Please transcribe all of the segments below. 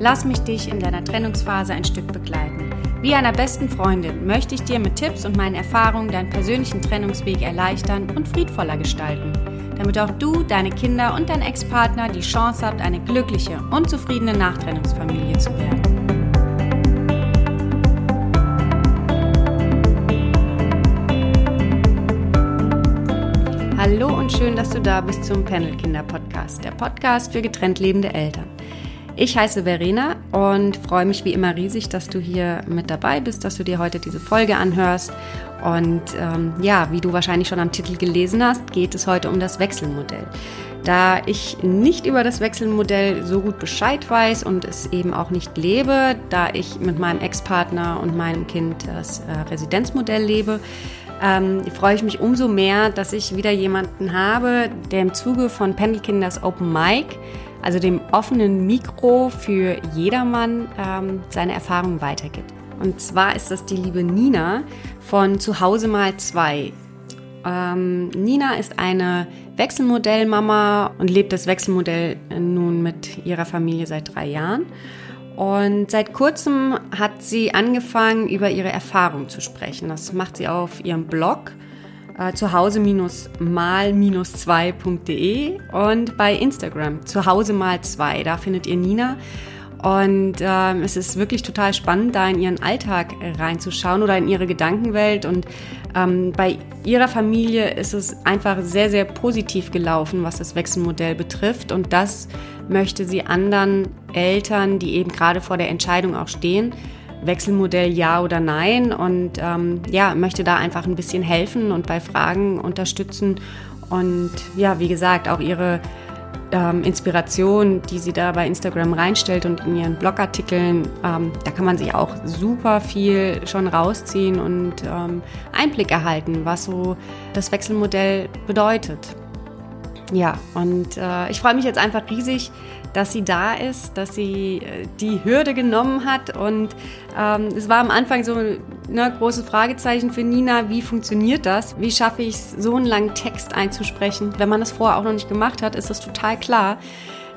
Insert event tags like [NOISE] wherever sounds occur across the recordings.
Lass mich dich in deiner Trennungsphase ein Stück begleiten. Wie einer besten Freundin möchte ich dir mit Tipps und meinen Erfahrungen deinen persönlichen Trennungsweg erleichtern und friedvoller gestalten, damit auch du, deine Kinder und dein Ex-Partner die Chance habt, eine glückliche und zufriedene Nachtrennungsfamilie zu werden. Hallo und schön, dass du da bist zum Panel Kinder Podcast, der Podcast für getrennt lebende Eltern. Ich heiße Verena und freue mich wie immer riesig, dass du hier mit dabei bist, dass du dir heute diese Folge anhörst. Und ähm, ja, wie du wahrscheinlich schon am Titel gelesen hast, geht es heute um das Wechselmodell. Da ich nicht über das Wechselmodell so gut Bescheid weiß und es eben auch nicht lebe, da ich mit meinem Ex-Partner und meinem Kind das äh, Residenzmodell lebe, ähm, freue ich mich umso mehr, dass ich wieder jemanden habe, der im Zuge von Pendelkinders Open Mic also dem offenen Mikro für jedermann, ähm, seine Erfahrungen weitergibt. Und zwar ist das die liebe Nina von Zuhause mal zwei. Ähm, Nina ist eine Wechselmodellmama und lebt das Wechselmodell nun mit ihrer Familie seit drei Jahren. Und seit kurzem hat sie angefangen, über ihre Erfahrungen zu sprechen. Das macht sie auf ihrem Blog äh, zuhause-mal-2.de und bei Instagram zuhause mal 2. Da findet ihr Nina. Und ähm, es ist wirklich total spannend, da in ihren Alltag reinzuschauen oder in ihre Gedankenwelt. Und ähm, bei ihrer Familie ist es einfach sehr, sehr positiv gelaufen, was das Wechselmodell betrifft. Und das möchte sie anderen Eltern, die eben gerade vor der Entscheidung auch stehen, Wechselmodell ja oder nein und ähm, ja, möchte da einfach ein bisschen helfen und bei Fragen unterstützen und ja, wie gesagt, auch ihre ähm, Inspiration, die sie da bei Instagram reinstellt und in ihren Blogartikeln, ähm, da kann man sich auch super viel schon rausziehen und ähm, Einblick erhalten, was so das Wechselmodell bedeutet. Ja, und äh, ich freue mich jetzt einfach riesig, dass sie da ist, dass sie äh, die Hürde genommen hat. Und ähm, es war am Anfang so ein ne, großes Fragezeichen für Nina, wie funktioniert das? Wie schaffe ich es, so einen langen Text einzusprechen? Wenn man das vorher auch noch nicht gemacht hat, ist das total klar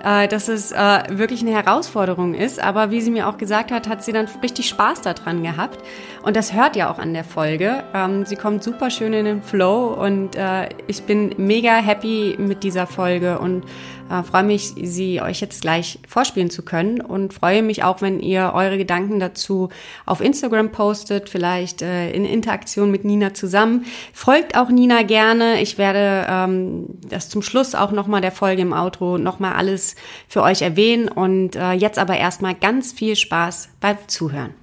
äh, dass es äh, wirklich eine Herausforderung ist. Aber wie sie mir auch gesagt hat, hat sie dann richtig Spaß daran gehabt. Und das hört ja auch an der Folge. Ähm, sie kommt super schön in den Flow und äh, ich bin mega happy mit dieser Folge und äh, freue mich, sie euch jetzt gleich vorspielen zu können und freue mich auch, wenn ihr eure Gedanken dazu auf Instagram postet, vielleicht äh, in Interaktion mit Nina zusammen. Folgt auch Nina gerne. Ich werde ähm, das zum Schluss auch nochmal der Folge im Outro nochmal alles für euch erwähnen und äh, jetzt aber erstmal ganz viel Spaß beim Zuhören.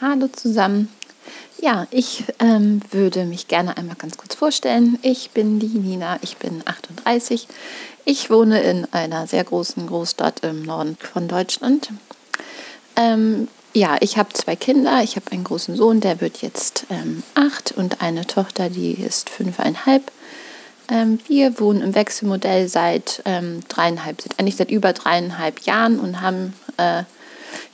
Hallo zusammen. Ja, ich ähm, würde mich gerne einmal ganz kurz vorstellen. Ich bin die Nina, ich bin 38. Ich wohne in einer sehr großen Großstadt im Norden von Deutschland. Ähm, ja, ich habe zwei Kinder. Ich habe einen großen Sohn, der wird jetzt ähm, acht und eine Tochter, die ist fünfeinhalb. Ähm, wir wohnen im Wechselmodell seit ähm, dreieinhalb, eigentlich seit über dreieinhalb Jahren und haben äh,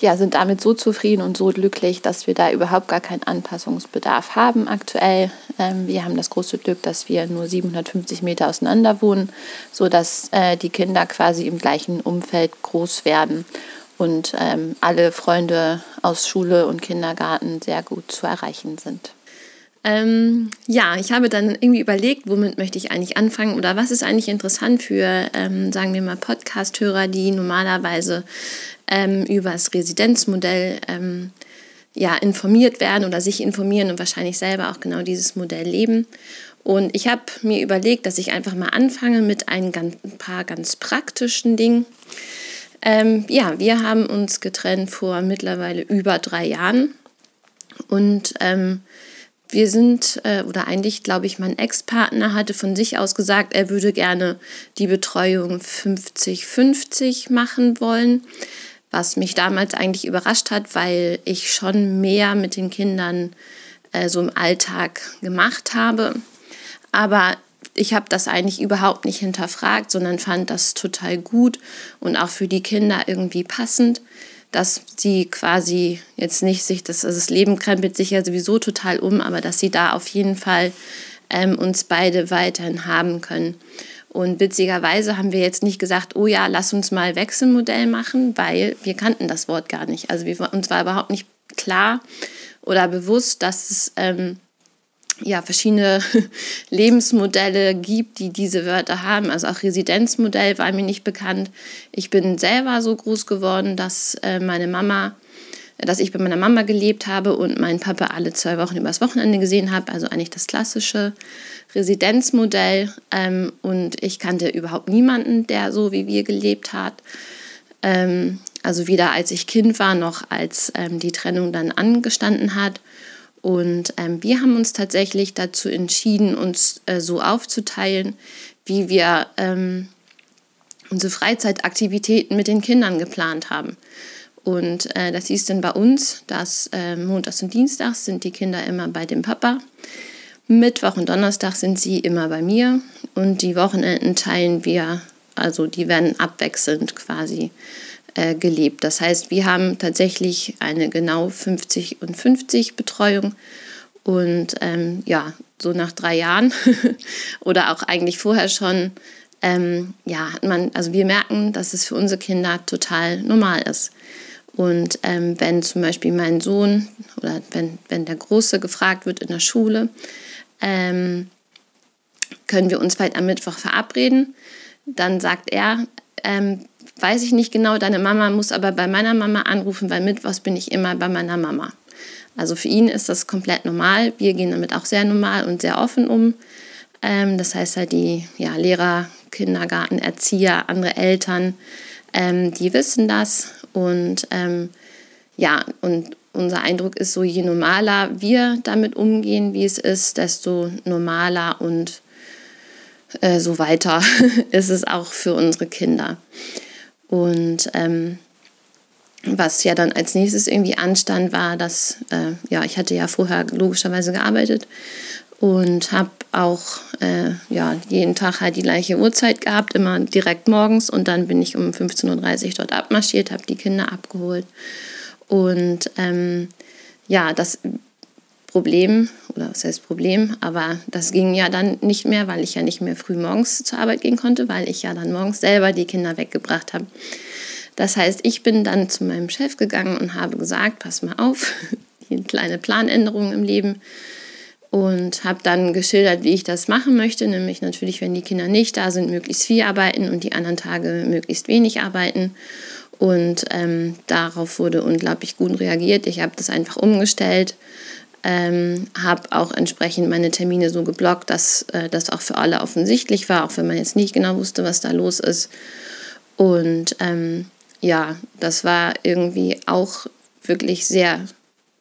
ja, sind damit so zufrieden und so glücklich, dass wir da überhaupt gar keinen Anpassungsbedarf haben aktuell. Ähm, wir haben das große Glück, dass wir nur 750 Meter auseinander wohnen, sodass äh, die Kinder quasi im gleichen Umfeld groß werden und ähm, alle Freunde aus Schule und Kindergarten sehr gut zu erreichen sind. Ähm, ja, ich habe dann irgendwie überlegt, womit möchte ich eigentlich anfangen oder was ist eigentlich interessant für, ähm, sagen wir mal, Podcast-Hörer, die normalerweise ähm, über das Residenzmodell ähm, ja, informiert werden oder sich informieren und wahrscheinlich selber auch genau dieses Modell leben. Und ich habe mir überlegt, dass ich einfach mal anfange mit ein, ein paar ganz praktischen Dingen. Ähm, ja, wir haben uns getrennt vor mittlerweile über drei Jahren. Und ähm, wir sind, äh, oder eigentlich glaube ich, mein Ex-Partner hatte von sich aus gesagt, er würde gerne die Betreuung 50-50 machen wollen. was mich damals eigentlich überrascht hat, weil ich schon mehr mit den Kindern äh, so im Alltag gemacht habe. Aber ich habe das eigentlich überhaupt nicht hinterfragt, sondern fand das total gut und auch für die Kinder irgendwie passend, dass sie quasi jetzt nicht sich, das, also das Leben krempelt sich ja sowieso total um, aber dass sie da auf jeden Fall ähm, uns beide weiterhin haben können. Und witzigerweise haben wir jetzt nicht gesagt, oh ja, lass uns mal Wechselmodell machen, weil wir kannten das Wort gar nicht. Also wir, uns war überhaupt nicht klar oder bewusst, dass es ähm, ja, verschiedene [LAUGHS] Lebensmodelle gibt, die diese Wörter haben. Also auch Residenzmodell war mir nicht bekannt. Ich bin selber so groß geworden, dass äh, meine Mama dass ich bei meiner Mama gelebt habe und meinen Papa alle zwei Wochen übers Wochenende gesehen habe. Also eigentlich das klassische Residenzmodell. Ähm, und ich kannte überhaupt niemanden, der so wie wir gelebt hat. Ähm, also weder als ich Kind war, noch als ähm, die Trennung dann angestanden hat. Und ähm, wir haben uns tatsächlich dazu entschieden, uns äh, so aufzuteilen, wie wir ähm, unsere Freizeitaktivitäten mit den Kindern geplant haben. Und äh, das hieß dann bei uns, dass äh, montags und dienstags sind die Kinder immer bei dem Papa. Mittwoch und Donnerstag sind sie immer bei mir. Und die Wochenenden teilen wir, also die werden abwechselnd quasi äh, gelebt. Das heißt, wir haben tatsächlich eine genau 50 und 50 Betreuung. Und ähm, ja, so nach drei Jahren [LAUGHS] oder auch eigentlich vorher schon, ähm, ja, man, also wir merken, dass es für unsere Kinder total normal ist. Und ähm, wenn zum Beispiel mein Sohn oder wenn, wenn der Große gefragt wird in der Schule, ähm, können wir uns vielleicht am Mittwoch verabreden, dann sagt er, ähm, weiß ich nicht genau, deine Mama muss aber bei meiner Mama anrufen, weil Mittwochs bin ich immer bei meiner Mama. Also für ihn ist das komplett normal. Wir gehen damit auch sehr normal und sehr offen um. Ähm, das heißt halt die ja, Lehrer, Kindergarten, Erzieher, andere Eltern, ähm, die wissen das und ähm, ja, und unser Eindruck ist so, je normaler wir damit umgehen, wie es ist, desto normaler und äh, so weiter [LAUGHS] ist es auch für unsere Kinder. Und ähm, was ja dann als nächstes irgendwie anstand, war, dass, äh, ja, ich hatte ja vorher logischerweise gearbeitet und habe auch äh, ja, jeden Tag halt die gleiche Uhrzeit gehabt, immer direkt morgens. Und dann bin ich um 15.30 Uhr dort abmarschiert, habe die Kinder abgeholt. Und ähm, ja, das Problem, oder was heißt Problem, aber das ging ja dann nicht mehr, weil ich ja nicht mehr früh morgens zur Arbeit gehen konnte, weil ich ja dann morgens selber die Kinder weggebracht habe. Das heißt, ich bin dann zu meinem Chef gegangen und habe gesagt, pass mal auf, [LAUGHS] die kleine Planänderung im Leben und habe dann geschildert, wie ich das machen möchte, nämlich natürlich, wenn die Kinder nicht da sind, möglichst viel arbeiten und die anderen Tage möglichst wenig arbeiten. Und ähm, darauf wurde unglaublich gut reagiert. Ich habe das einfach umgestellt, ähm, habe auch entsprechend meine Termine so geblockt, dass äh, das auch für alle offensichtlich war, auch wenn man jetzt nicht genau wusste, was da los ist. Und ähm, ja, das war irgendwie auch wirklich sehr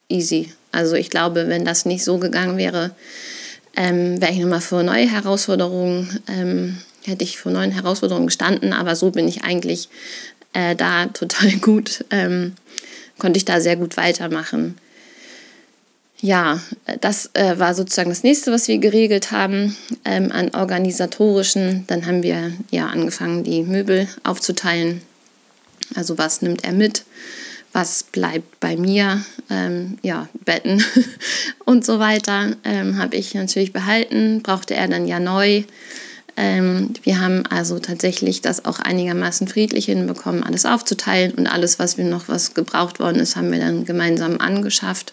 easy. Also ich glaube, wenn das nicht so gegangen wäre, ähm, wäre ich nochmal vor neue Herausforderungen, ähm, hätte ich vor neuen Herausforderungen gestanden, aber so bin ich eigentlich äh, da total [LAUGHS] gut, ähm, konnte ich da sehr gut weitermachen. Ja, das äh, war sozusagen das nächste, was wir geregelt haben ähm, an organisatorischen. Dann haben wir ja angefangen, die Möbel aufzuteilen. Also was nimmt er mit? was bleibt bei mir, ähm, ja, Betten [LAUGHS] und so weiter, ähm, habe ich natürlich behalten, brauchte er dann ja neu. Ähm, wir haben also tatsächlich das auch einigermaßen friedlich hinbekommen, alles aufzuteilen und alles, was wir noch, was gebraucht worden ist, haben wir dann gemeinsam angeschafft.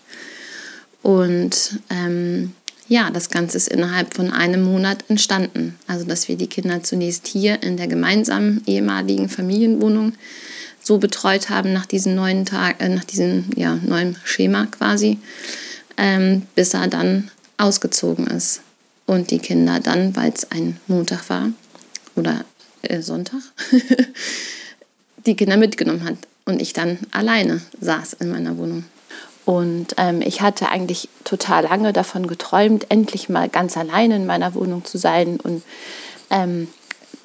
Und ähm, ja, das Ganze ist innerhalb von einem Monat entstanden. Also, dass wir die Kinder zunächst hier in der gemeinsamen ehemaligen Familienwohnung so betreut haben nach diesem neuen Tag, äh, nach diesem ja, neuen Schema quasi, ähm, bis er dann ausgezogen ist. Und die Kinder dann, weil es ein Montag war oder äh, Sonntag, [LAUGHS] die Kinder mitgenommen hat und ich dann alleine saß in meiner Wohnung. Und ähm, ich hatte eigentlich total lange davon geträumt, endlich mal ganz alleine in meiner Wohnung zu sein und ähm,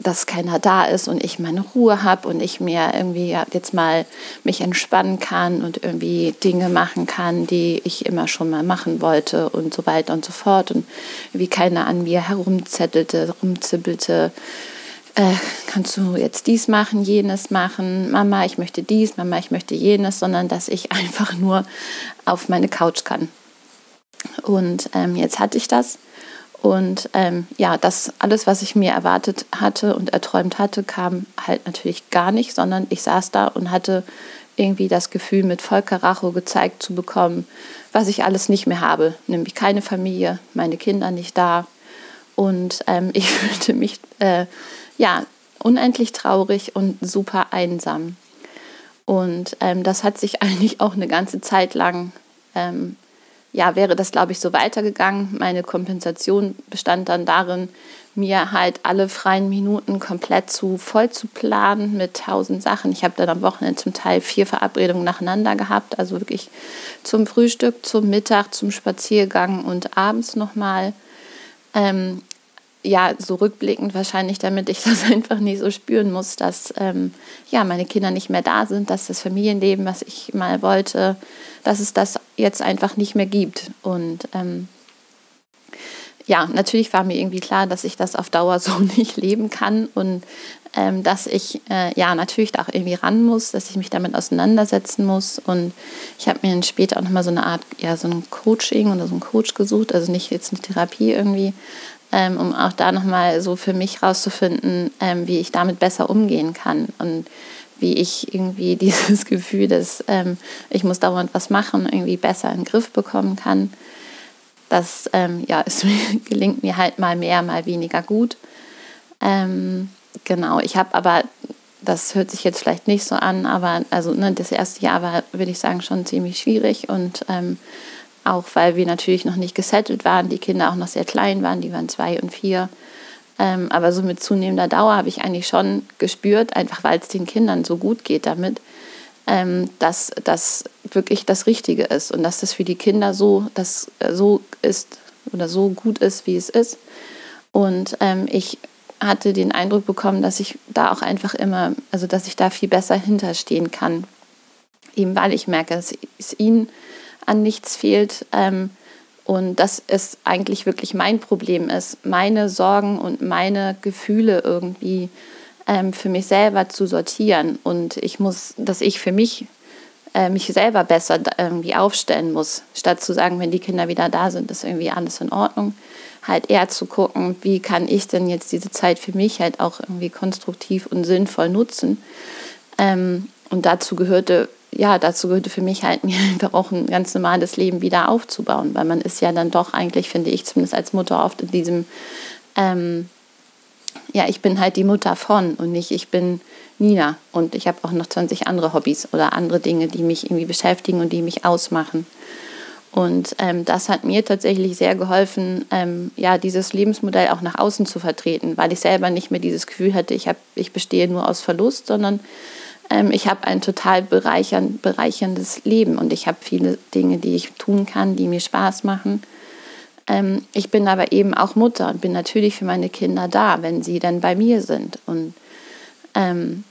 dass keiner da ist und ich meine Ruhe habe und ich mir irgendwie jetzt mal mich entspannen kann und irgendwie Dinge machen kann, die ich immer schon mal machen wollte und so weiter und so fort und wie keiner an mir herumzettelte, rumzibbelte. Äh, kannst du jetzt dies machen, jenes machen, Mama, ich möchte dies, Mama, ich möchte jenes, sondern dass ich [LAUGHS] einfach nur auf meine Couch kann. Und ähm, jetzt hatte ich das und ähm, ja, das alles, was ich mir erwartet hatte und erträumt hatte, kam halt natürlich gar nicht, sondern ich saß da und hatte irgendwie das Gefühl, mit Volker Racho gezeigt zu bekommen, was ich alles nicht mehr habe. Nämlich keine Familie, meine Kinder nicht da. Und ähm, [LAUGHS] ich fühlte mich äh, ja unendlich traurig und super einsam. Und ähm, das hat sich [LAUGHS] eigentlich auch eine ganze Zeit lang ähm, ja, wäre das, glaube ich, so weitergegangen. Meine Kompensation bestand dann darin, mir halt alle freien Minuten komplett zu voll zu planen mit tausend Sachen. Ich habe dann am Wochenende zum Teil vier Verabredungen nacheinander gehabt, also wirklich zum Frühstück, zum Mittag, zum Spaziergang und abends nochmal. Ähm, ja, so rückblickend wahrscheinlich, damit ich [LAUGHS] das einfach nicht so spüren muss, dass ähm, ja, meine Kinder nicht mehr da sind, dass das Familienleben, was ich mal wollte, dass es das jetzt einfach nicht mehr gibt. Und ähm, ja, natürlich war mir irgendwie klar, dass ich das auf Dauer so [LAUGHS] nicht leben kann und ähm, dass ich äh, ja natürlich da auch irgendwie ran muss, dass ich mich damit auseinandersetzen muss. Und ich habe mir dann später auch nochmal so eine Art, ja, so ein Coaching oder so einen Coach gesucht, also nicht jetzt eine Therapie irgendwie, ähm, um auch da nochmal so für mich rauszufinden, ähm, wie ich damit besser umgehen kann. Und wie ich irgendwie [LAUGHS] dieses Gefühl, dass ähm, ich muss dauernd was machen, irgendwie besser in den Griff bekommen kann. Das ähm, ja, [LAUGHS] es gelingt mir halt mal mehr, mal weniger gut. Ähm, genau, ich habe aber, das hört sich jetzt vielleicht nicht so an, aber also ne, das erste Jahr war, würde ich sagen, schon ziemlich schwierig und ähm, auch weil wir natürlich noch nicht gesettelt waren, die Kinder auch noch sehr klein waren, die waren zwei und vier. Ähm, aber so mit zunehmender Dauer habe ich eigentlich schon gespürt, einfach weil es den Kindern so gut geht damit, ähm, dass das wirklich das Richtige ist und dass das für die Kinder so, das, äh, so ist oder so gut ist, wie es ist. Und ähm, ich hatte den Eindruck bekommen, dass ich da auch einfach immer, also dass ich da viel besser hinterstehen kann. Eben weil ich merke, dass es ihnen an nichts fehlt, ähm, und dass es eigentlich wirklich mein Problem ist, meine Sorgen und meine Gefühle irgendwie ähm, für mich selber zu sortieren. Und ich muss, dass ich für mich äh, mich selber besser irgendwie aufstellen muss, statt zu sagen, wenn die Kinder wieder da sind, ist irgendwie alles in Ordnung. Halt eher zu gucken, wie kann ich denn jetzt diese Zeit für mich halt auch irgendwie konstruktiv und sinnvoll nutzen. Ähm, und dazu gehörte ja, dazu gehörte für mich halt [LAUGHS] mir auch ein ganz normales Leben wieder aufzubauen, weil man ist ja dann doch eigentlich, finde ich zumindest als Mutter oft in diesem, ähm, ja, ich bin halt die Mutter von und nicht ich bin Nina und ich habe auch noch 20 andere Hobbys oder andere Dinge, die mich irgendwie beschäftigen und die mich ausmachen. Und ähm, das hat mir tatsächlich sehr geholfen, ähm, ja, dieses Lebensmodell auch nach außen zu vertreten, weil ich selber nicht mehr dieses Gefühl hatte, ich, hab, ich bestehe nur aus Verlust, sondern ähm, ich habe ein total bereichern, bereicherndes Leben und ich habe viele Dinge, die ich tun kann, die mir Spaß machen. Ähm, ich bin aber eben auch Mutter und bin natürlich für meine Kinder da, wenn sie dann bei mir sind. Und ähm,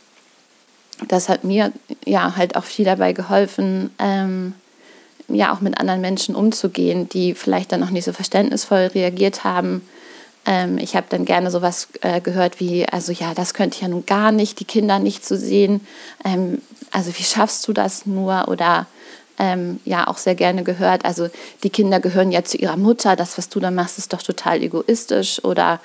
das hat mir ja halt auch viel dabei geholfen, ähm, ja auch mit anderen Menschen umzugehen, die vielleicht dann noch nicht so verständnisvoll reagiert haben ähm, ich habe dann gerne sowas äh, gehört wie, also ja, das könnte ich ja nun gar nicht, die Kinder nicht zu sehen. Ähm, also wie schaffst du das nur? Oder ähm, ja, auch sehr gerne gehört, also die Kinder gehören ja zu ihrer Mutter, das, was du da machst, ist doch total egoistisch. Oder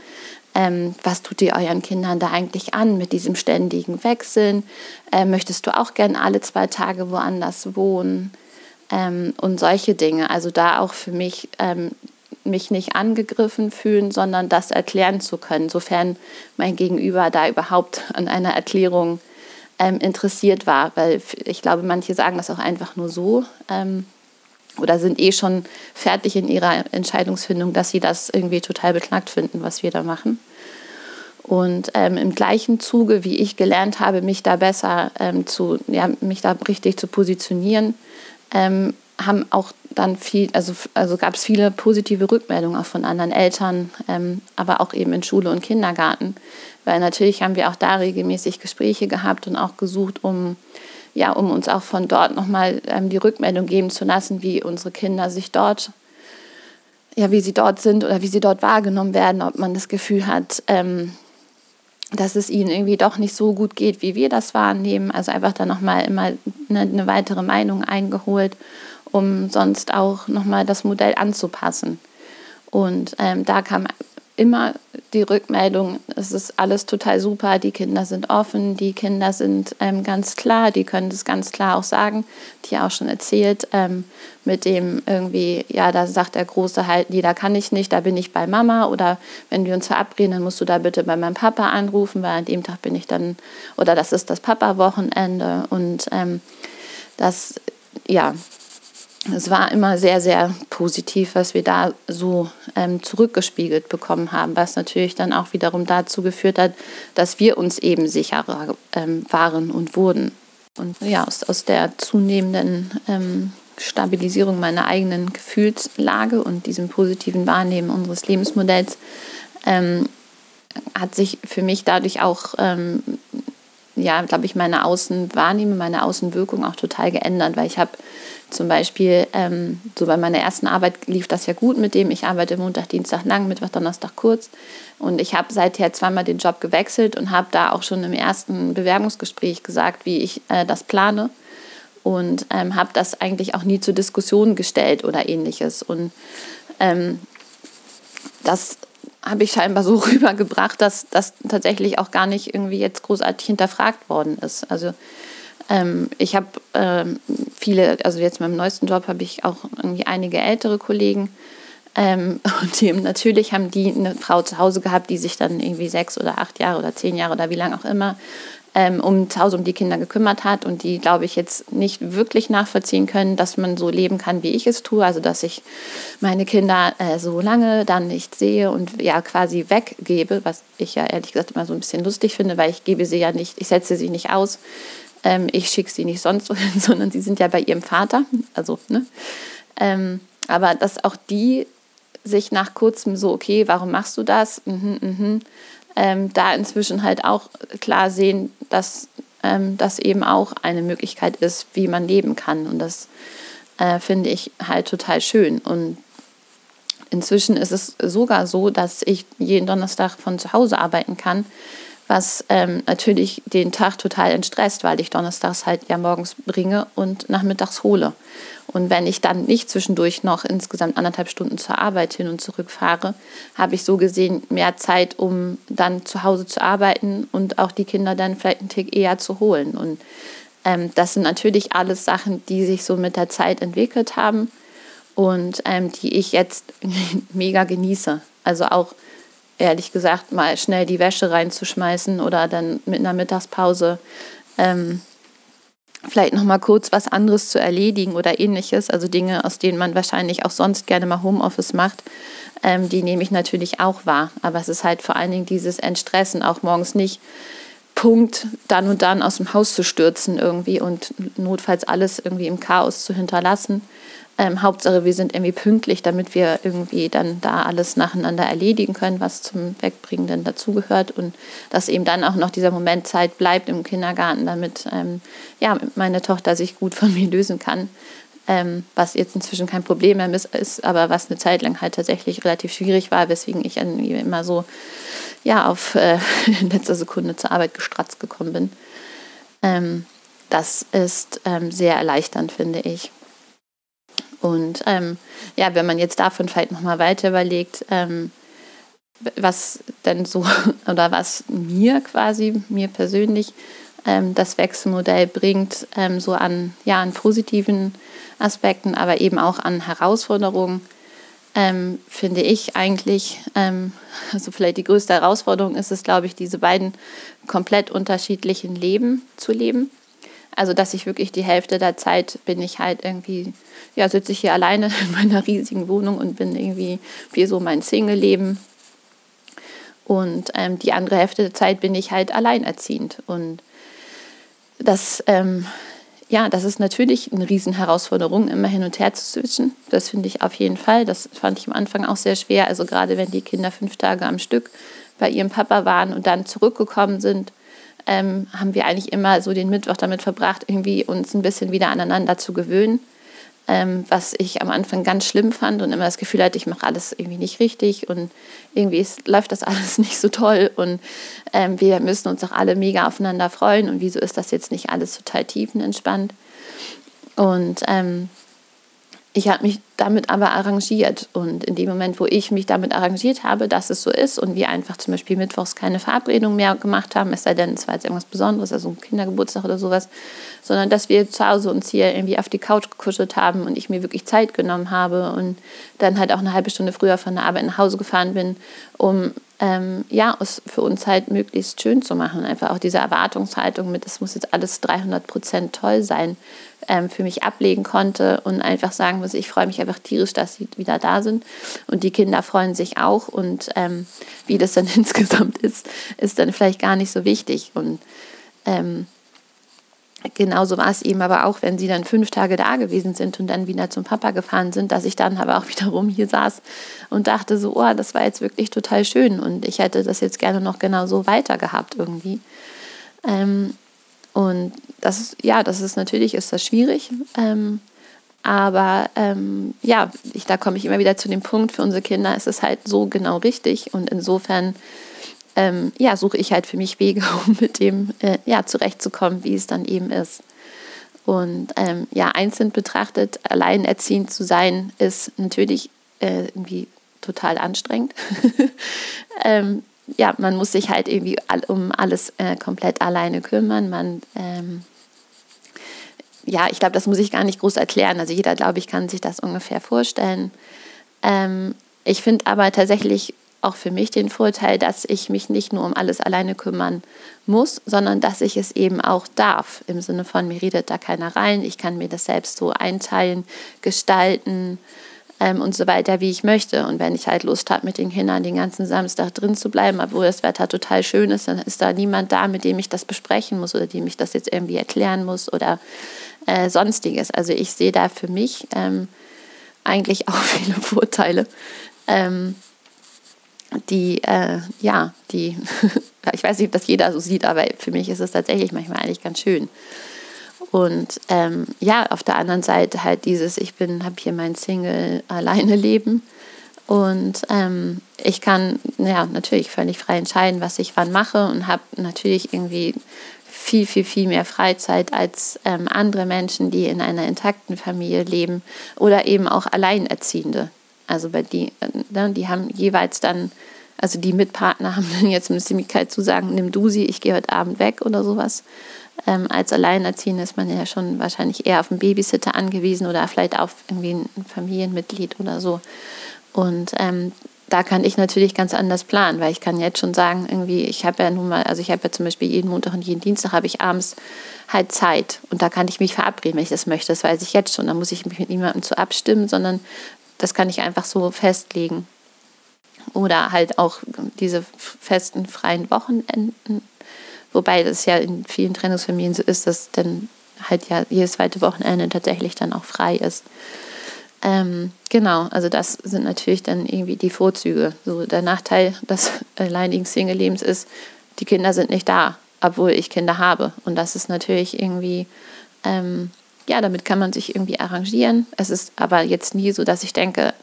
ähm, was tut ihr euren Kindern da eigentlich an mit diesem ständigen Wechseln? Ähm, möchtest du auch gern alle zwei Tage woanders wohnen? Ähm, und solche Dinge. Also da auch für mich ähm, mich nicht angegriffen fühlen, sondern das erklären zu können, sofern mein Gegenüber da überhaupt an einer Erklärung ähm, interessiert war. Weil ich glaube, manche sagen das auch einfach nur so ähm, oder sind eh schon fertig in ihrer Entscheidungsfindung, dass sie das irgendwie total beknackt finden, was wir da machen. Und ähm, im gleichen Zuge, wie ich gelernt habe, mich da besser ähm, zu, ja, mich da richtig zu positionieren, ähm, haben auch dann viel, also, also gab es viele positive Rückmeldungen auch von anderen Eltern, ähm, aber auch eben in Schule und Kindergarten. Weil natürlich haben wir auch da regelmäßig Gespräche gehabt und auch gesucht, um, ja, um uns auch von dort nochmal ähm, die Rückmeldung geben zu lassen, wie unsere Kinder sich dort, ja, wie sie dort sind oder wie sie dort wahrgenommen werden, ob man das Gefühl hat, ähm, dass es ihnen irgendwie doch nicht so gut geht, wie wir das wahrnehmen. Also einfach dann nochmal immer eine, eine weitere Meinung eingeholt, um sonst auch nochmal das Modell anzupassen. Und ähm, da kam immer die Rückmeldung, es ist alles total super, die Kinder sind offen, die Kinder sind ähm, ganz klar, die können das ganz klar auch sagen, die auch schon erzählt, ähm, mit dem irgendwie, ja, da sagt der Große halt, nee, da kann ich nicht, da bin ich bei Mama oder wenn wir uns verabreden, dann musst du da bitte bei meinem Papa anrufen, weil an dem Tag bin ich dann, oder das ist das Papa-Wochenende und ähm, das, ja, es war immer sehr, sehr positiv, was wir da so ähm, zurückgespiegelt bekommen haben, was natürlich dann auch wiederum dazu geführt hat, dass wir uns eben sicherer ähm, waren und wurden. Und ja, aus, aus der zunehmenden ähm, Stabilisierung meiner eigenen Gefühlslage und diesem positiven Wahrnehmen unseres Lebensmodells ähm, hat sich für mich dadurch auch ähm, ja, glaube ich, meine Außenwahrnehmung, meine Außenwirkung auch total geändert, weil ich habe zum Beispiel, ähm, so bei meiner ersten Arbeit lief das ja gut mit dem. Ich arbeite Montag, Dienstag lang, Mittwoch, Donnerstag kurz. Und ich habe seither zweimal den Job gewechselt und habe da auch schon im ersten Bewerbungsgespräch gesagt, wie ich äh, das plane. Und ähm, habe das eigentlich auch nie zur Diskussion gestellt oder ähnliches. Und ähm, das habe ich scheinbar so [LAUGHS] rübergebracht, dass das tatsächlich auch gar nicht irgendwie jetzt großartig hinterfragt worden ist. Also ähm, ich habe ähm, viele, also jetzt in meinem neuesten Job habe ich auch irgendwie einige ältere Kollegen. Ähm, [LAUGHS] und die, natürlich haben die eine Frau zu Hause gehabt, die sich dann irgendwie sechs oder acht Jahre oder zehn Jahre oder wie lange auch immer ähm, um zu Hause um die Kinder gekümmert hat und die, glaube ich, jetzt nicht wirklich nachvollziehen können, dass man so leben kann, wie ich es tue. Also, dass ich meine Kinder äh, so lange dann nicht sehe und ja quasi weggebe, was ich ja ehrlich gesagt immer so ein bisschen lustig finde, weil ich gebe sie ja nicht, ich setze sie nicht aus ähm, ich schicke sie nicht sonst wohin, [LAUGHS] sondern sie sind ja bei ihrem Vater. Also, ne? Ähm, aber dass auch die sich nach kurzem so, okay, warum machst du das? Mhm, mhm, ähm, da inzwischen halt auch klar sehen, dass ähm, das eben auch eine Möglichkeit ist, wie man leben kann. Und das äh, finde ich halt total schön. Und inzwischen ist es sogar so, dass ich jeden Donnerstag von zu Hause arbeiten kann, was ähm, natürlich den Tag total entstresst, weil ich donnerstags halt ja morgens bringe und nachmittags hole. Und wenn ich dann nicht zwischendurch noch insgesamt anderthalb Stunden zur Arbeit hin und zurück fahre, habe ich so gesehen mehr Zeit, um dann zu Hause zu arbeiten und auch die Kinder dann vielleicht einen Tick eher zu holen. Und ähm, das sind natürlich alles Sachen, die sich so mit der Zeit entwickelt haben und ähm, die ich jetzt [LAUGHS] mega genieße. Also auch ehrlich gesagt mal schnell die Wäsche reinzuschmeißen oder dann mit einer Mittagspause ähm, vielleicht noch mal kurz was anderes zu erledigen oder ähnliches, also Dinge, aus denen man wahrscheinlich auch sonst gerne mal Homeoffice macht, ähm, die nehme ich natürlich auch wahr. Aber es ist halt vor allen Dingen dieses Entstressen, auch morgens nicht Punkt dann und dann aus dem Haus zu stürzen irgendwie und notfalls alles irgendwie im Chaos zu hinterlassen, ähm, Hauptsache, wir sind irgendwie pünktlich, damit wir irgendwie dann da alles nacheinander erledigen können, was zum Wegbringen dann dazugehört. Und dass eben dann auch noch dieser Moment Zeit bleibt im Kindergarten, damit ähm, ja, meine Tochter sich gut von mir lösen kann. Ähm, was jetzt inzwischen kein Problem mehr ist, aber was eine Zeit lang halt tatsächlich relativ schwierig war, weswegen ich immer so ja, auf äh, [LAUGHS] letzter Sekunde zur Arbeit gestratzt gekommen bin. Ähm, das ist ähm, sehr erleichternd, finde ich. Und ähm, ja, wenn man jetzt davon vielleicht nochmal weiter überlegt, ähm, was denn so [LAUGHS] oder was mir quasi, mir persönlich ähm, das Wechselmodell bringt, ähm, so an, ja, an positiven Aspekten, aber eben auch an Herausforderungen, ähm, finde ich eigentlich, ähm, [LAUGHS] also vielleicht die größte Herausforderung ist es, glaube ich, diese beiden komplett unterschiedlichen Leben zu leben. Also, dass ich wirklich die Hälfte der Zeit bin ich halt irgendwie, ja, sitze ich hier alleine [LAUGHS] in meiner riesigen Wohnung und bin irgendwie wie so mein Single-Leben. Und ähm, die andere Hälfte der Zeit bin ich halt alleinerziehend. Und das, ähm, ja, das ist natürlich eine Riesenherausforderung, immer hin und her zu switchen. Das finde ich auf jeden Fall. Das fand ich am Anfang auch sehr schwer. Also gerade wenn die Kinder fünf Tage am Stück bei ihrem Papa waren und dann zurückgekommen sind, ähm, haben wir eigentlich immer so den Mittwoch damit verbracht, irgendwie uns ein bisschen wieder aneinander zu gewöhnen ähm, was ich am Anfang ganz schlimm fand und immer das Gefühl hatte, ich mache alles irgendwie nicht richtig und irgendwie ist, läuft das [LAUGHS] alles nicht so toll und ähm, wir müssen uns auch alle mega aufeinander freuen und wieso ist das jetzt nicht alles total tiefenentspannt. Und ähm, ich habe mich damit aber arrangiert. Und in dem Moment, wo ich mich damit arrangiert habe, dass es so ist und wir einfach zum Beispiel mittwochs keine Verabredung mehr gemacht haben, es sei denn, es war jetzt irgendwas Besonderes, also ein Kindergeburtstag oder sowas, sondern dass wir zu Hause uns hier irgendwie auf die Couch gekuschelt haben und ich mir wirklich Zeit genommen habe und dann halt auch eine halbe Stunde früher von der Arbeit nach Hause gefahren bin, um ähm, ja, es für uns halt möglichst schön zu machen. Einfach auch diese Erwartungshaltung mit, es muss jetzt alles 300 Prozent toll sein, ähm, für mich ablegen konnte und einfach sagen muss, ich freue mich einfach tierisch, dass sie wieder da sind. Und die Kinder freuen sich auch. Und ähm, wie das dann [LAUGHS] insgesamt ist, ist dann vielleicht gar nicht so wichtig. Und ähm, genauso war es eben aber auch, wenn sie dann fünf Tage da gewesen sind und dann wieder zum Papa gefahren sind, dass ich dann aber auch [LAUGHS] wiederum hier saß und dachte so, oh, das war jetzt wirklich total schön und ich hätte das jetzt gerne noch genau so weiter gehabt irgendwie. Ähm, und das ist, ja, das ist natürlich, ist das schwierig. Ähm, aber ähm, ja, ich, da komme ich immer wieder zu dem Punkt, für unsere Kinder ist es halt so genau richtig. Und insofern ähm, ja, suche ich halt für mich Wege, [LAUGHS] um mit dem äh, ja, zurechtzukommen, wie es dann eben ist. Und ähm, ja, einzeln betrachtet, alleinerziehend zu sein, ist natürlich äh, irgendwie total anstrengend. [LAUGHS] ähm, ja, man muss sich halt irgendwie um alles äh, komplett alleine kümmern. Man, ähm, ja, ich glaube, das muss ich gar nicht groß erklären. Also jeder, glaube ich, kann sich das ungefähr vorstellen. Ähm, ich finde aber tatsächlich auch für mich den Vorteil, dass ich mich nicht nur um alles alleine kümmern muss, sondern dass ich es eben auch darf. Im Sinne von, mir redet da keiner rein, ich kann mir das selbst so einteilen, gestalten ähm, und so weiter, wie ich möchte. Und wenn ich halt Lust habe, mit den Kindern den ganzen Samstag drin zu bleiben, obwohl das Wetter total schön ist, dann ist da niemand da, mit dem ich das besprechen muss oder dem ich das jetzt irgendwie erklären muss oder äh, sonstiges. Also ich sehe da für mich ähm, eigentlich [LAUGHS] auch viele Vorteile. Ähm, die, äh, ja, die, [LAUGHS] ich weiß nicht, ob das jeder so sieht, aber für mich ist es tatsächlich manchmal eigentlich ganz schön. Und ähm, ja, auf der anderen Seite halt dieses, ich bin, habe hier mein Single-Alleine-Leben [LAUGHS] und ähm, ich kann ja natürlich völlig frei entscheiden, was ich wann mache und habe natürlich irgendwie viel, viel, viel mehr Freizeit als ähm, andere Menschen, die in einer intakten Familie leben oder eben auch Alleinerziehende. Also bei die, äh, die haben jeweils dann, also die Mitpartner [LAUGHS] haben dann jetzt die Möglichkeit zu sagen, nimm du sie, ich gehe heute Abend weg oder sowas. Ähm, als Alleinerziehende ist man ja schon wahrscheinlich eher auf einen Babysitter angewiesen oder vielleicht auf irgendwie ein Familienmitglied oder so. Und ähm, da kann ich natürlich ganz anders planen, weil ich kann jetzt schon sagen, irgendwie, ich habe ja nun mal, also ich habe ja zum Beispiel jeden Montag und jeden Dienstag habe ich abends halt Zeit und da kann ich mich verabreden, wenn ich das möchte. Das weiß ich jetzt schon. Da muss ich mich mit niemandem zu abstimmen, sondern das kann ich einfach so festlegen. Oder halt auch diese festen freien Wochenenden Wobei das ja in vielen Trennungsfamilien so ist, dass dann halt ja jedes zweite Wochenende tatsächlich dann auch frei ist. Ähm, genau, also das sind natürlich dann irgendwie die Vorzüge. So der Nachteil des [LAUGHS] alleinigen Single-Lebens ist, die Kinder sind nicht da, obwohl ich Kinder habe. Und das ist natürlich irgendwie, ähm, ja, damit kann man sich irgendwie arrangieren. Es ist aber jetzt nie so, dass ich denke,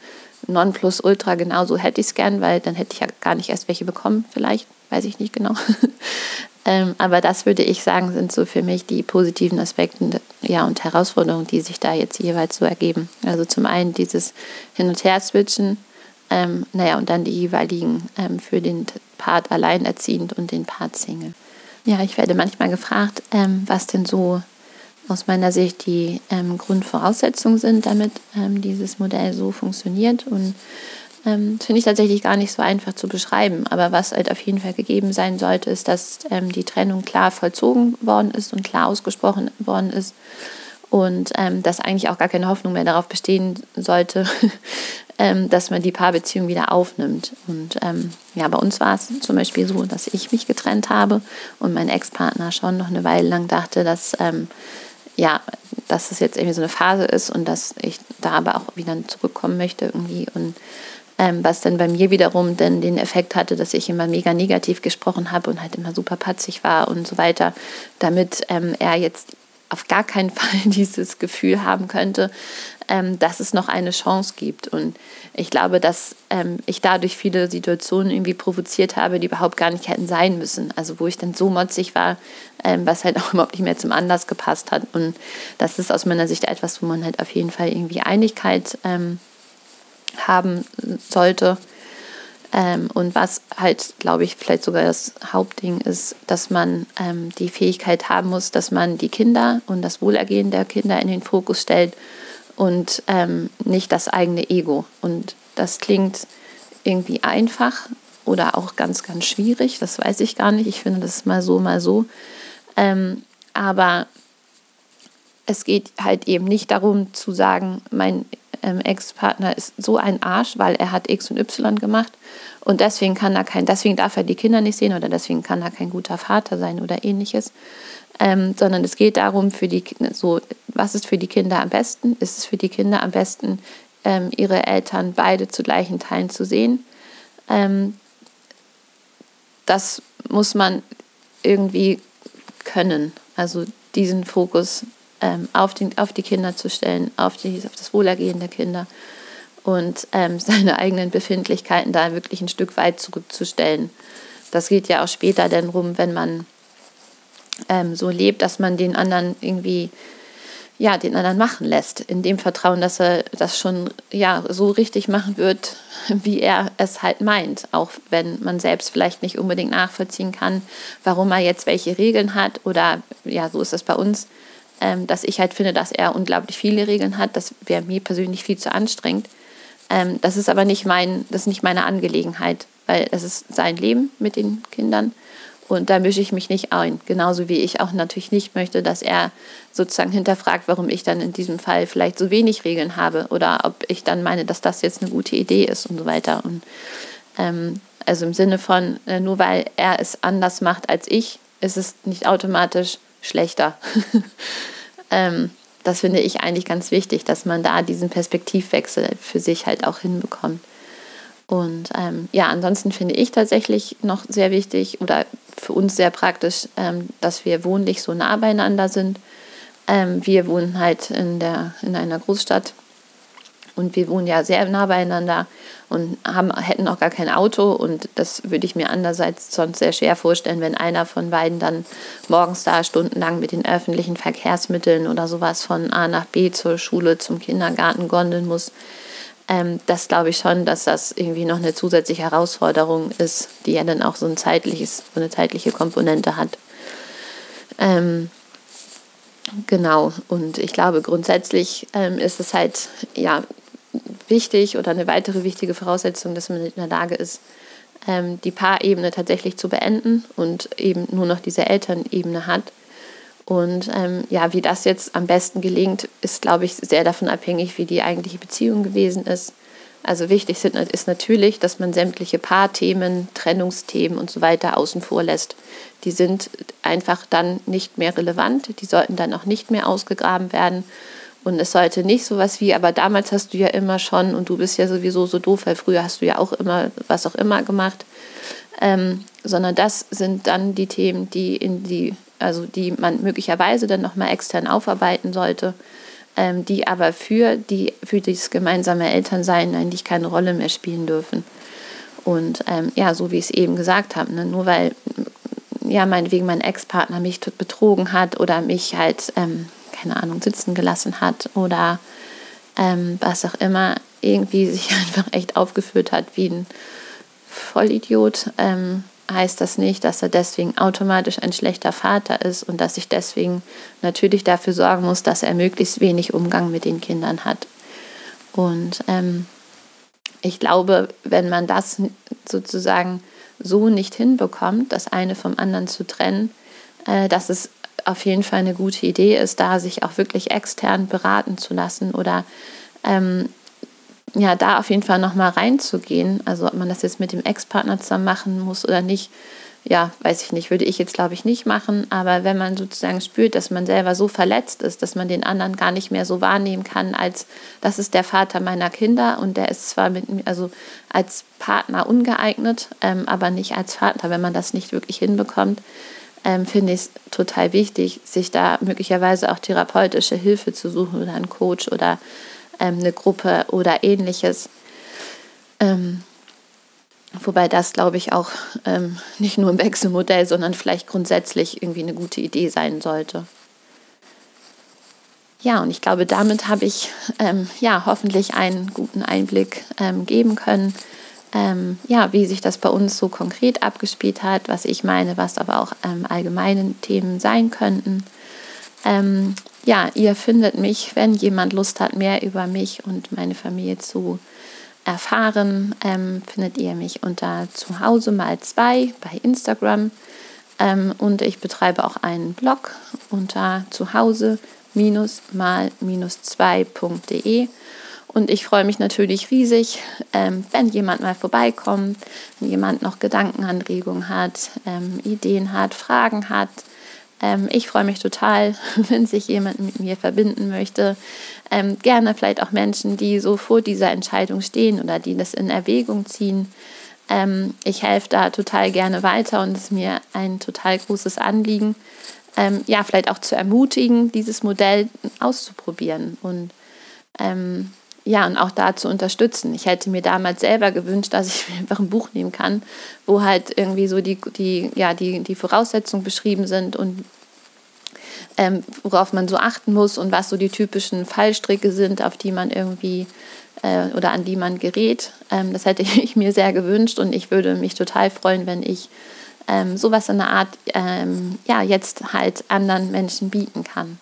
non plus ultra genauso hätte ich es gern, weil dann hätte ich ja gar nicht erst welche bekommen, vielleicht, weiß ich nicht genau. [LAUGHS] Ähm, aber das würde ich sagen, sind so für mich die positiven Aspekte ja, und Herausforderungen, die sich da jetzt jeweils so ergeben. Also zum einen dieses Hin- und Her-Switchen, ähm, naja, und dann die jeweiligen ähm, für den Part alleinerziehend und den Part Single. Ja, ich werde manchmal gefragt, ähm, was denn so aus meiner Sicht die ähm, Grundvoraussetzungen sind, damit ähm, dieses Modell so funktioniert. Und ähm, Finde ich tatsächlich gar nicht so einfach zu beschreiben. Aber was halt auf jeden Fall gegeben sein sollte, ist, dass ähm, die Trennung klar vollzogen worden ist und klar ausgesprochen worden ist. Und ähm, dass eigentlich auch gar keine Hoffnung mehr darauf bestehen sollte, [LAUGHS] ähm, dass man die Paarbeziehung wieder aufnimmt. Und ja, bei uns war es zum Beispiel so, dass ich mich getrennt habe und mein Ex-Partner schon noch eine Weile lang dachte, dass ja, dass es jetzt irgendwie so eine Phase ist und dass ich da aber auch wieder zurückkommen möchte irgendwie. Und ähm, was dann bei mir wiederum dann den Effekt hatte, dass ich immer mega negativ gesprochen habe und halt immer super patzig war und so weiter, damit ähm, er jetzt auf gar keinen [LAUGHS] Fall dieses Gefühl haben könnte, ähm, dass es noch eine Chance gibt. Und ich glaube, dass ähm, ich dadurch viele Situationen irgendwie provoziert habe, die überhaupt gar nicht hätten sein müssen. Also wo ich dann so motzig war, ähm, was halt [LAUGHS] auch überhaupt nicht mehr zum Anlass gepasst hat. Und das ist aus meiner Sicht etwas, wo man halt auf jeden Fall irgendwie Einigkeit ähm, haben sollte. Ähm, und was halt, glaube ich, vielleicht sogar das Hauptding ist, dass man ähm, die Fähigkeit haben muss, dass man die Kinder und das Wohlergehen der Kinder in den Fokus stellt und ähm, nicht das eigene Ego. Und das klingt irgendwie einfach oder auch ganz, ganz schwierig. Das weiß ich gar nicht. Ich finde das mal so, mal so. Ähm, aber es geht halt eben nicht darum zu sagen, mein ähm, Ex-Partner ist so ein Arsch, weil er hat X und Y gemacht und deswegen kann er kein, deswegen darf er die Kinder nicht sehen oder deswegen kann er kein guter Vater sein oder ähnliches. Ähm, sondern es geht darum, für die, so, was ist für die Kinder am besten? Ist es für die Kinder am besten, ähm, ihre Eltern beide zu gleichen Teilen zu sehen? Ähm, das muss man irgendwie können. Also diesen Fokus ähm, auf, den, auf die Kinder zu stellen, auf, die, auf das Wohlergehen der Kinder und ähm, [LAUGHS] seine eigenen Befindlichkeiten da wirklich ein Stück weit zurückzustellen. Das geht ja auch später dann rum, wenn man ähm, so lebt, dass man den anderen irgendwie ja, den anderen machen lässt, in dem Vertrauen, dass er das schon ja, so richtig machen wird, wie er es halt meint, auch wenn man selbst vielleicht nicht unbedingt nachvollziehen kann, warum er jetzt welche Regeln hat oder ja, so ist es bei uns, ähm, dass ich halt finde, dass er unglaublich viele Regeln hat. Das wäre mir persönlich viel zu anstrengend. Ähm, das ist aber nicht, mein, das ist nicht meine Angelegenheit, weil es ist sein Leben mit den Kindern. Und da mische ich mich nicht ein. Genauso wie ich auch natürlich nicht möchte, dass er sozusagen hinterfragt, warum ich dann in diesem Fall vielleicht so wenig Regeln habe oder ob ich dann meine, dass das jetzt eine gute Idee ist und so weiter. Und ähm, also im Sinne von, äh, nur weil er es anders macht als ich, ist es nicht automatisch schlechter. [LAUGHS] ähm, das finde ich eigentlich ganz wichtig, dass man da diesen Perspektivwechsel für sich halt auch hinbekommt. Und ähm, ja, ansonsten finde ich tatsächlich noch sehr wichtig oder für uns sehr praktisch, ähm, dass wir wohnlich so nah beieinander sind. Ähm, wir wohnen halt in, der, in einer Großstadt und wir wohnen ja sehr nah beieinander und haben, hätten auch gar kein Auto. Und das würde ich mir andererseits sonst sehr schwer vorstellen, wenn einer von beiden dann morgens da stundenlang mit den öffentlichen Verkehrsmitteln oder sowas von A nach B zur Schule, zum Kindergarten gondeln muss. Ähm, das glaube ich schon, dass das irgendwie noch eine zusätzliche Herausforderung ist, die ja dann auch so, ein zeitliches, so eine zeitliche Komponente hat. Ähm, Genau, und ich glaube, grundsätzlich ähm, ist es halt ja wichtig oder eine weitere wichtige Voraussetzung, dass man in der Lage ist, ähm, die Paarebene tatsächlich zu beenden und eben nur noch diese Elternebene hat. Und ähm, ja, wie das jetzt am besten gelingt, ist, glaube ich, sehr davon abhängig, wie die eigentliche Beziehung gewesen ist. Also wichtig ist natürlich, dass man sämtliche Paarthemen, Trennungsthemen und so weiter außen vor lässt. Die sind einfach dann nicht mehr relevant, die sollten dann auch nicht mehr ausgegraben werden. Und es sollte nicht so was wie, aber damals hast du ja immer schon und du bist ja sowieso so doof, weil früher hast du ja auch immer was auch immer gemacht. Ähm, sondern das sind dann die Themen, die in die, also die man möglicherweise dann nochmal extern aufarbeiten sollte ähm, die aber für, die, für das gemeinsame Elternsein eigentlich keine Rolle mehr spielen dürfen. Und ähm, ja, so wie ich es eben gesagt habe, ne, nur weil ja meinetwegen mein Ex-Partner mich betrogen hat oder mich halt, ähm, keine Ahnung, sitzen gelassen hat oder ähm, was auch immer, irgendwie [LAUGHS] sich einfach echt aufgeführt hat wie ein Vollidiot, ähm, heißt das nicht, dass er deswegen automatisch ein schlechter Vater ist und dass ich deswegen natürlich dafür sorgen muss, dass er möglichst wenig Umgang mit den Kindern hat. Und ähm, ich glaube, wenn man das sozusagen so nicht hinbekommt, das eine vom anderen zu trennen, äh, dass es auf jeden Fall eine gute Idee ist, da sich auch wirklich extern beraten zu lassen oder ähm, ja, da auf jeden Fall nochmal reinzugehen, also ob man das jetzt mit dem Ex-Partner zusammen machen muss oder nicht, ja, weiß ich nicht, würde ich jetzt glaube ich nicht machen, aber wenn man sozusagen spürt, dass man selber so verletzt ist, dass man den anderen gar nicht mehr so wahrnehmen kann, als das ist der Vater meiner Kinder und der ist zwar mit mir, also als Partner ungeeignet, ähm, aber nicht als Vater, wenn man das nicht wirklich hinbekommt, ähm, finde ich es total wichtig, sich da möglicherweise auch therapeutische Hilfe zu suchen oder einen Coach oder ähm, eine Gruppe oder ähnliches. Ähm, Wobei das, glaube ich, auch ähm, nicht nur im Wechselmodell, sondern vielleicht grundsätzlich irgendwie eine gute Idee sein sollte. Ja, und ich glaube, damit habe ich ähm, ja hoffentlich einen guten Einblick ähm, geben können, ähm, ja, wie sich das bei uns so konkret abgespielt hat, was ich meine, was aber auch ähm, allgemeine Themen sein könnten. Ähm, ja, ihr findet mich, wenn jemand Lust hat, mehr über mich und meine Familie zu erfahren, ähm, findet ihr mich unter Zuhause mal zwei bei Instagram. Ähm, und ich betreibe auch einen Blog unter zuhause-mal-2.de. Und ich freue mich natürlich riesig, ähm, wenn jemand mal vorbeikommt, wenn jemand noch Gedankenanregungen hat, ähm, Ideen hat, Fragen hat ähm, ich freue mich total, [LAUGHS] wenn sich jemand mit mir verbinden möchte. Ähm, gerne vielleicht auch Menschen, die so vor dieser Entscheidung stehen oder die das in Erwägung ziehen. Ähm, ich helfe da total gerne weiter und es ist mir ein total großes Anliegen, ähm, ja, vielleicht auch zu ermutigen, dieses Modell auszuprobieren und ähm, ja, und auch da zu unterstützen. Ich hätte mir damals selber gewünscht, dass ich [LAUGHS] mir einfach ein Buch nehmen kann, wo halt irgendwie so die, die, ja, die, die Voraussetzungen beschrieben sind und ähm, worauf man so achten muss und was so die typischen Fallstricke sind, auf die man irgendwie äh, oder an die man gerät. Ähm, das hätte [LAUGHS] ich mir sehr gewünscht und ich würde mich total freuen, wenn ich ähm, sowas in der Art ähm, ja jetzt halt anderen Menschen bieten kann.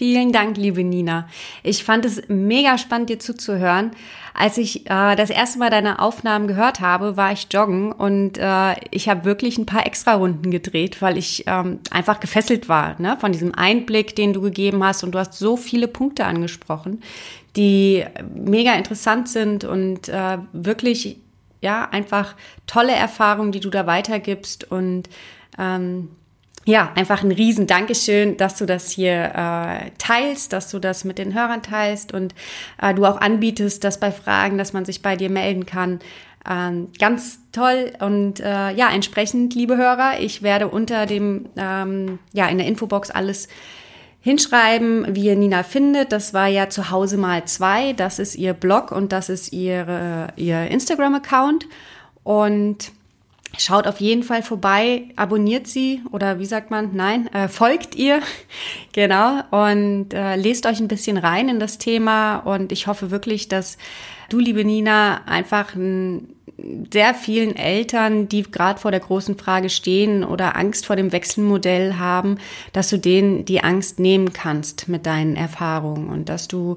Vielen Dank, liebe Nina. Ich fand es mega spannend, dir zuzuhören. Als ich äh, das erste Mal deine Aufnahmen gehört habe, war ich joggen und äh, ich habe wirklich ein paar extra Runden gedreht, weil ich ähm, einfach gefesselt war ne, von diesem Einblick, den du gegeben hast. Und du hast so viele Punkte angesprochen, die mega interessant sind und äh, wirklich ja einfach tolle Erfahrungen, die du da weitergibst und ähm, ja, einfach ein riesen Dankeschön, dass du das hier äh, teilst, dass du das mit den Hörern teilst und äh, du auch anbietest, dass bei Fragen, dass man sich bei dir melden kann. Ähm, ganz toll und äh, ja, entsprechend, liebe Hörer, ich werde unter dem, ähm, ja, in der Infobox alles hinschreiben, wie ihr Nina findet. Das war ja zu Hause mal zwei. Das ist ihr Blog und das ist ihre, ihr Instagram-Account. Und Schaut auf jeden Fall vorbei, abonniert sie oder wie sagt man, nein, äh, folgt ihr, [LAUGHS] genau, und äh, lest euch ein bisschen rein in das Thema. Und ich hoffe wirklich, dass du, liebe Nina, einfach ein sehr vielen Eltern, die gerade vor der großen Frage stehen oder Angst vor dem Wechselmodell haben, dass du denen die Angst nehmen kannst mit deinen Erfahrungen und dass du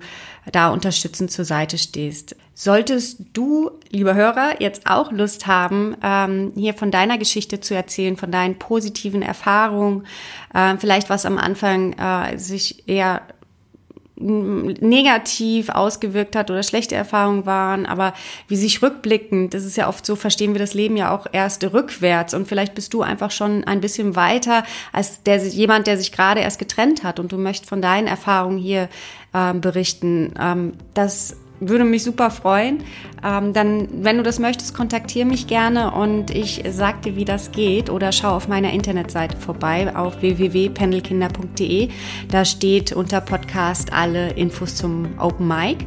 da unterstützend zur Seite stehst. Solltest du, lieber Hörer, jetzt auch Lust haben, ähm, hier von deiner Geschichte zu erzählen, von deinen positiven Erfahrungen, äh, vielleicht was am Anfang äh, sich eher negativ ausgewirkt hat oder schlechte Erfahrungen waren, aber wie sich rückblickend, das ist ja oft so, verstehen wir das Leben ja auch erst rückwärts und vielleicht bist du einfach schon ein bisschen weiter als der, jemand, der sich gerade erst getrennt hat und du möchtest von deinen Erfahrungen hier äh, berichten. Ähm, das würde mich super freuen. Ähm, dann, wenn du das möchtest, kontaktiere mich gerne und ich sag dir, wie das geht oder schau auf meiner Internetseite vorbei auf www.pendelkinder.de. Da steht unter Podcast alle Infos zum Open Mic.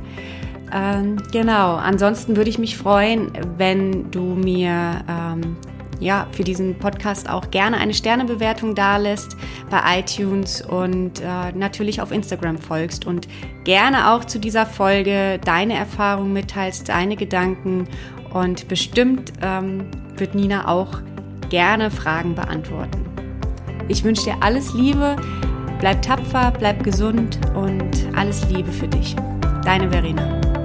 Ähm, genau, ansonsten würde ich mich freuen, wenn du mir ähm, ja, für diesen Podcast auch gerne eine Sternebewertung dalässt bei iTunes und äh, natürlich auf Instagram folgst und gerne auch zu dieser Folge deine Erfahrungen mitteilst, deine Gedanken und bestimmt ähm, wird Nina auch gerne Fragen beantworten. Ich wünsche dir alles Liebe, bleib tapfer, bleib gesund und alles Liebe für dich. Deine Verena.